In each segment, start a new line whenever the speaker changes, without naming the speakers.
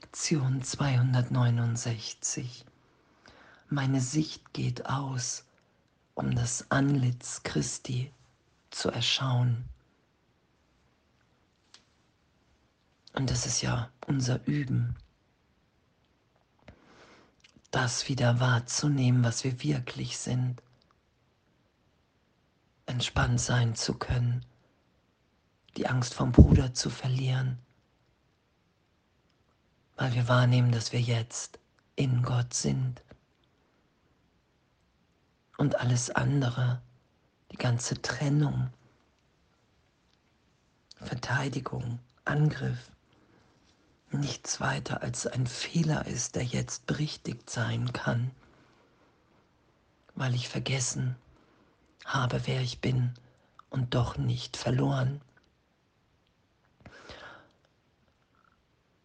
Lektion 269. Meine Sicht geht aus, um das Antlitz Christi zu erschauen. Und das ist ja unser Üben, das wieder wahrzunehmen, was wir wirklich sind, entspannt sein zu können, die Angst vom Bruder zu verlieren, weil wir wahrnehmen, dass wir jetzt in Gott sind. Und alles andere, die ganze Trennung, Verteidigung, Angriff, nichts weiter als ein Fehler ist, der jetzt berichtigt sein kann, weil ich vergessen habe, wer ich bin und doch nicht verloren.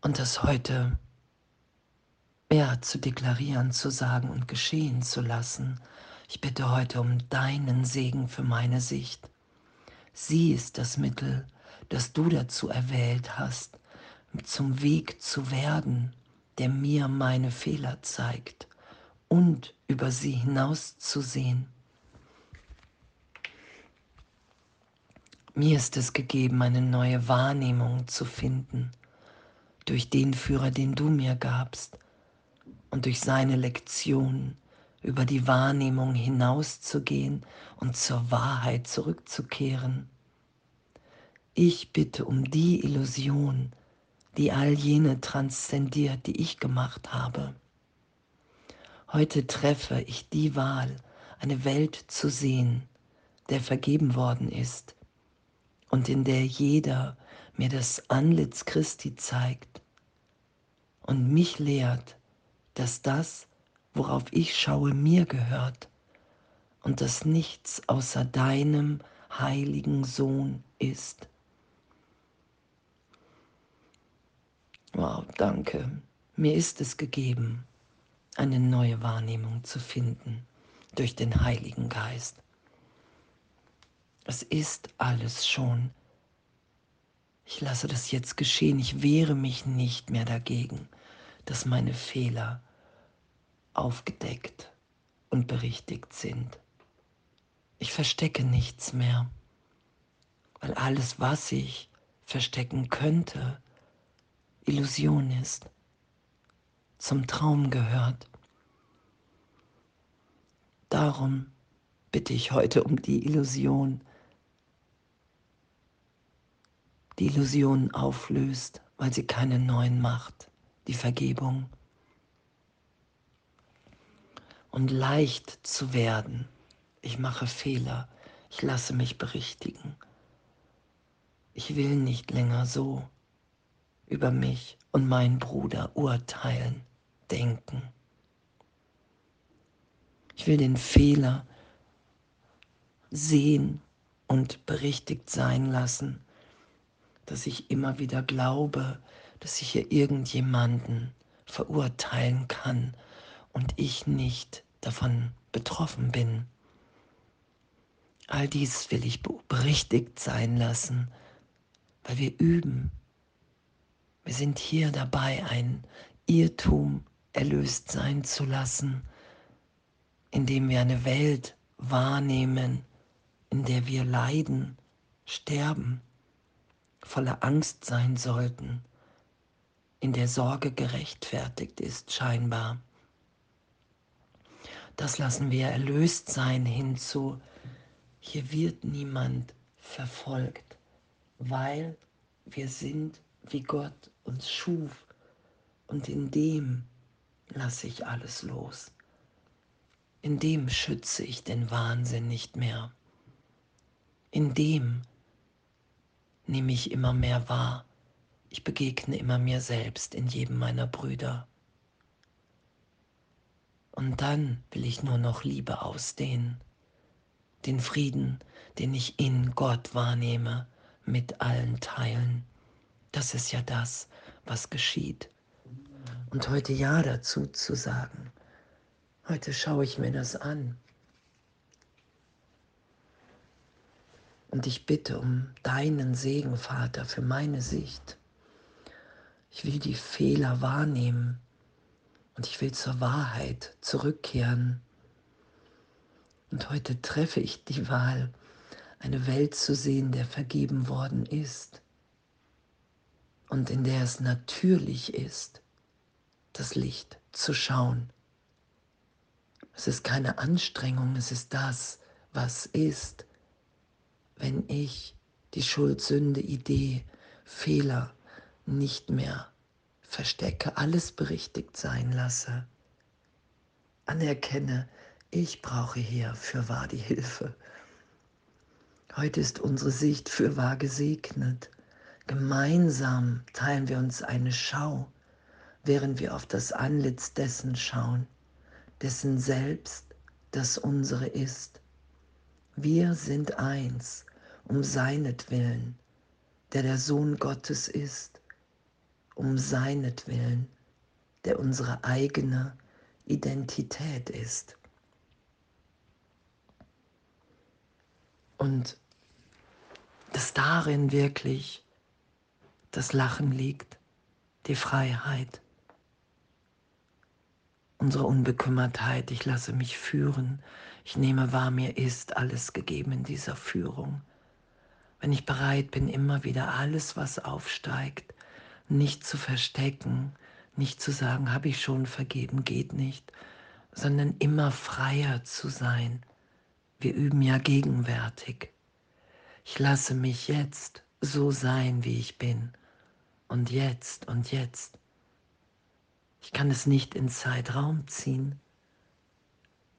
Und das heute mehr zu deklarieren, zu sagen und geschehen zu lassen. Ich bitte heute um deinen Segen für meine Sicht. Sie ist das Mittel, das du dazu erwählt hast, zum Weg zu werden, der mir meine Fehler zeigt und über sie hinauszusehen. Mir ist es gegeben, eine neue Wahrnehmung zu finden durch den Führer, den du mir gabst und durch seine Lektion über die Wahrnehmung hinauszugehen und zur Wahrheit zurückzukehren. Ich bitte um die Illusion, die all jene transzendiert, die ich gemacht habe. Heute treffe ich die Wahl, eine Welt zu sehen, der vergeben worden ist und in der jeder mir das Antlitz Christi zeigt und mich lehrt, dass das, worauf ich schaue, mir gehört und dass nichts außer deinem heiligen Sohn ist. Wow, danke. Mir ist es gegeben, eine neue Wahrnehmung zu finden durch den Heiligen Geist. Es ist alles schon ich lasse das jetzt geschehen. Ich wehre mich nicht mehr dagegen, dass meine Fehler aufgedeckt und berichtigt sind. Ich verstecke nichts mehr, weil alles, was ich verstecken könnte, Illusion ist, zum Traum gehört. Darum bitte ich heute um die Illusion, die Illusionen auflöst, weil sie keinen neuen macht, die Vergebung. Und leicht zu werden. Ich mache Fehler, ich lasse mich berichtigen. Ich will nicht länger so über mich und meinen Bruder urteilen, denken. Ich will den Fehler sehen und berichtigt sein lassen dass ich immer wieder glaube, dass ich hier irgendjemanden verurteilen kann und ich nicht davon betroffen bin. All dies will ich berichtigt sein lassen, weil wir üben. Wir sind hier dabei, ein Irrtum erlöst sein zu lassen, indem wir eine Welt wahrnehmen, in der wir leiden, sterben voller Angst sein sollten, in der Sorge gerechtfertigt ist scheinbar. Das lassen wir erlöst sein hinzu, hier wird niemand verfolgt, weil wir sind, wie Gott uns schuf und in dem lasse ich alles los. In dem schütze ich den Wahnsinn nicht mehr. In dem nehme ich immer mehr wahr. Ich begegne immer mir selbst in jedem meiner Brüder. Und dann will ich nur noch Liebe ausdehnen, den Frieden, den ich in Gott wahrnehme, mit allen teilen. Das ist ja das, was geschieht. Und heute Ja dazu zu sagen. Heute schaue ich mir das an. Und ich bitte um deinen Segen, Vater, für meine Sicht. Ich will die Fehler wahrnehmen und ich will zur Wahrheit zurückkehren. Und heute treffe ich die Wahl, eine Welt zu sehen, der vergeben worden ist und in der es natürlich ist, das Licht zu schauen. Es ist keine Anstrengung, es ist das, was ist, wenn ich die Schuld, Sünde, Idee, Fehler nicht mehr verstecke, alles berichtigt sein lasse, anerkenne, ich brauche hier für wahr die Hilfe. Heute ist unsere Sicht für wahr gesegnet. Gemeinsam teilen wir uns eine Schau, während wir auf das Antlitz dessen schauen, dessen Selbst das unsere ist. Wir sind eins um seinetwillen, der der Sohn Gottes ist, um seinetwillen, der unsere eigene Identität ist. Und dass darin wirklich das Lachen liegt, die Freiheit, unsere Unbekümmertheit, ich lasse mich führen, ich nehme wahr, mir ist alles gegeben in dieser Führung. Wenn ich bereit bin, immer wieder alles, was aufsteigt, nicht zu verstecken, nicht zu sagen, habe ich schon vergeben, geht nicht, sondern immer freier zu sein. Wir üben ja gegenwärtig. Ich lasse mich jetzt so sein, wie ich bin. Und jetzt und jetzt. Ich kann es nicht in Zeitraum ziehen.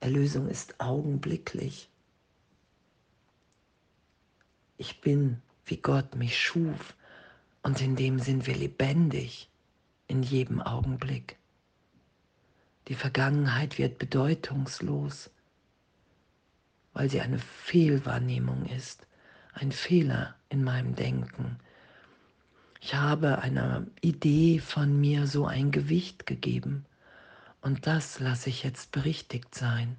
Erlösung ist augenblicklich. Ich bin, wie Gott mich schuf, und in dem sind wir lebendig in jedem Augenblick. Die Vergangenheit wird bedeutungslos, weil sie eine Fehlwahrnehmung ist, ein Fehler in meinem Denken. Ich habe einer Idee von mir so ein Gewicht gegeben und das lasse ich jetzt berichtigt sein.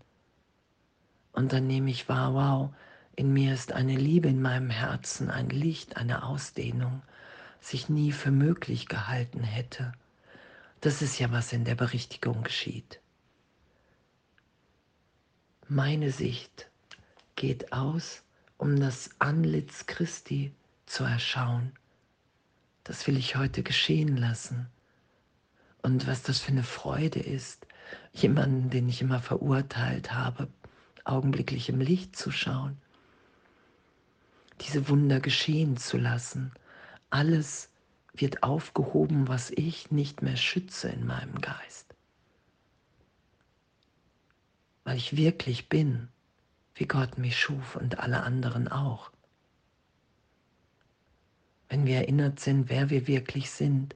Und dann nehme ich wahr, wow, in mir ist eine Liebe in meinem Herzen, ein Licht, eine Ausdehnung, das ich nie für möglich gehalten hätte. Das ist ja, was in der Berichtigung geschieht. Meine Sicht geht aus, um das Antlitz Christi zu erschauen. Das will ich heute geschehen lassen. Und was das für eine Freude ist, jemanden, den ich immer verurteilt habe, augenblicklich im Licht zu schauen, diese Wunder geschehen zu lassen. Alles wird aufgehoben, was ich nicht mehr schütze in meinem Geist. Weil ich wirklich bin, wie Gott mich schuf und alle anderen auch. Wenn wir erinnert sind, wer wir wirklich sind,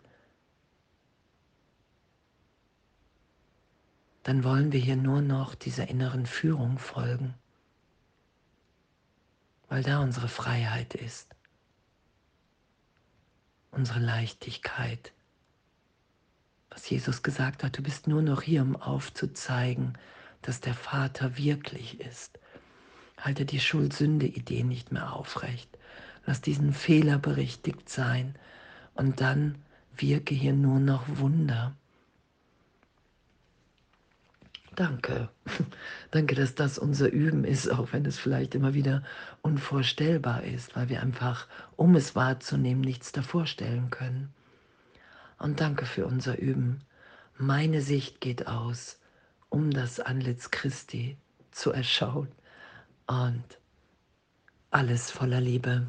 dann wollen wir hier nur noch dieser inneren Führung folgen, weil da unsere Freiheit ist, unsere Leichtigkeit. Was Jesus gesagt hat, du bist nur noch hier, um aufzuzeigen, dass der Vater wirklich ist. Halte die Schuld-Sünde-Idee nicht mehr aufrecht. Lass diesen Fehler berichtigt sein und dann wirke hier nur noch Wunder. Danke. Danke, dass das unser Üben ist, auch wenn es vielleicht immer wieder unvorstellbar ist, weil wir einfach, um es wahrzunehmen, nichts davor stellen können. Und danke für unser Üben. Meine Sicht geht aus, um das Antlitz Christi zu erschauen. Und alles voller Liebe.